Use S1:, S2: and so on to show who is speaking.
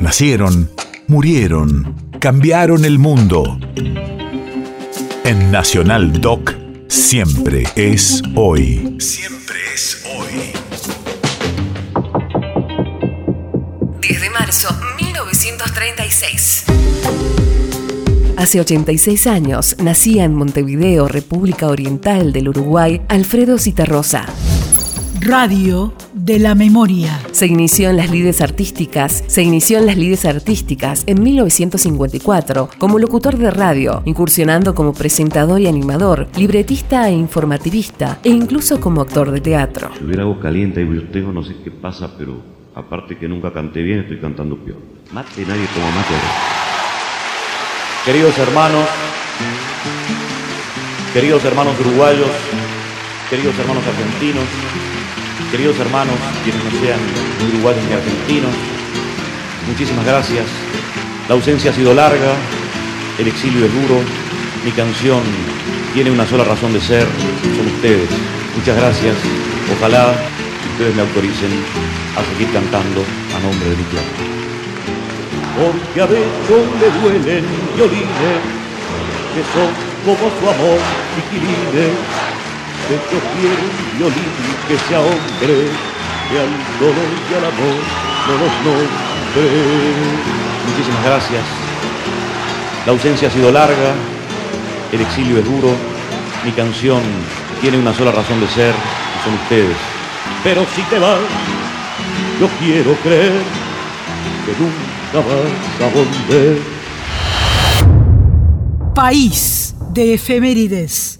S1: Nacieron, murieron, cambiaron el mundo. En Nacional Doc, siempre es hoy. Siempre es hoy.
S2: 10 de marzo 1936. Hace 86 años nacía en Montevideo, República Oriental del Uruguay, Alfredo Citarrosa.
S3: Radio de la Memoria.
S2: Se inició en las lides artísticas, se inició en las lides artísticas en 1954 como locutor de radio, incursionando como presentador y animador, libretista e informativista e incluso como actor de teatro.
S4: Si hubiera agua caliente y brutejo, no sé qué pasa, pero aparte que nunca canté bien, estoy cantando peor. Mate nadie como mate. Queridos hermanos, queridos hermanos uruguayos, queridos hermanos argentinos, queridos hermanos, quienes no sean uruguayos ni argentinos, muchísimas gracias. La ausencia ha sido larga, el exilio es duro, mi canción tiene una sola razón de ser, son ustedes. Muchas gracias, ojalá ustedes me autoricen a seguir cantando a nombre de mi tierra porque a veces le duelen violines que son como su amor chiquilines. Hecho quiero un violín que sea hombre, que al dolor y al amor no los nombre. Muchísimas gracias. La ausencia ha sido larga, el exilio es duro, mi canción tiene una sola razón de ser, y son ustedes. Pero si te vas, yo quiero creer que nunca
S3: País de efemérides.